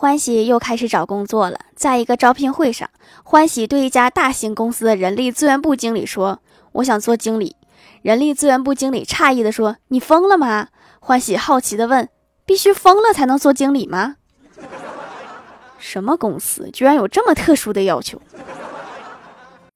欢喜又开始找工作了。在一个招聘会上，欢喜对一家大型公司的人力资源部经理说：「我想做经理。」人力资源部经理诧异地说：「你疯了吗？」欢喜好奇地问：「必须疯了才能做经理吗？什么公司居然有这么特殊的要求？」